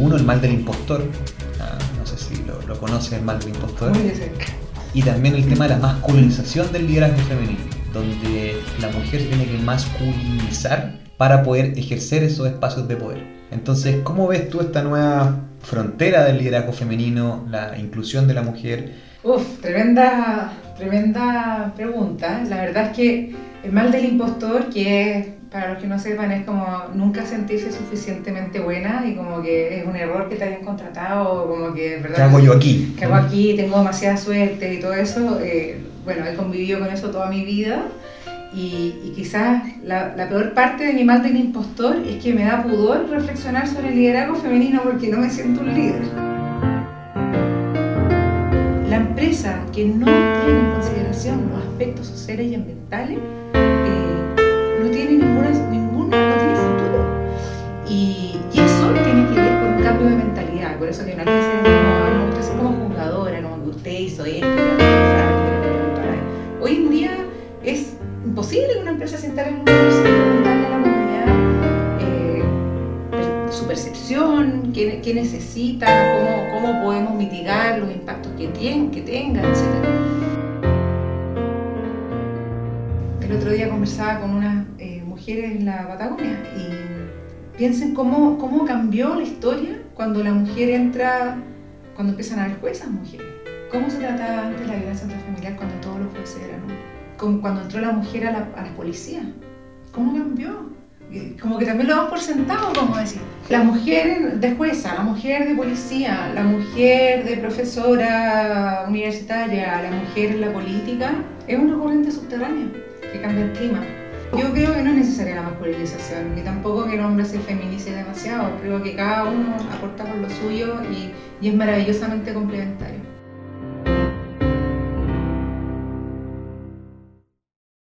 uno, el mal del impostor. Ah, no sé si lo, lo conoces, el mal del impostor. Muy de cerca. Y también el tema de la masculinización del liderazgo femenino, donde la mujer tiene que masculinizar para poder ejercer esos espacios de poder. Entonces, ¿cómo ves tú esta nueva frontera del liderazgo femenino, la inclusión de la mujer? Uf, tremenda, tremenda pregunta. La verdad es que el mal del impostor, que es, para los que no sepan, es como nunca sentirse suficientemente buena y como que es un error que te hayan contratado, como que, ¿verdad? ¿Qué hago yo aquí? ¿Qué hago aquí? Tengo demasiada suerte y todo eso. eh, bueno, he convivido con eso toda mi vida. Y, y quizás la, la peor parte de mi mal del impostor es que me da pudor reflexionar sobre el liderazgo femenino porque no me siento un líder. La empresa que no tiene en consideración los aspectos sociales y ambientales eh, cambio de mentalidad. Por eso que no que ser como, no, usted es como jugadora, no, usted hizo esto. y. Hoy en día es imposible que una empresa se en un lugar sin preguntarle a la comunidad eh, su percepción, qué, necesita, cómo, cómo podemos mitigar los impactos que, tienen, que tengan, etc. El otro día conversaba con unas eh, mujeres en la Patagonia y piensen cómo, cómo cambió la historia cuando la mujer entra, cuando empiezan a haber juezas mujeres. ¿Cómo se trataba antes la violencia intrafamiliar cuando todos los jueces eran hombres? Cuando entró la mujer a la, a policía. ¿Cómo cambió? Como que también lo damos por sentado, como decir. La mujer de jueza, la mujer de policía, la mujer de profesora universitaria, la mujer en la política, es una corriente subterránea que cambia el clima. Yo creo que no es necesaria la masculinización, ni tampoco que el hombre se feminice demasiado. Creo que cada uno aporta por lo suyo y, y es maravillosamente complementario.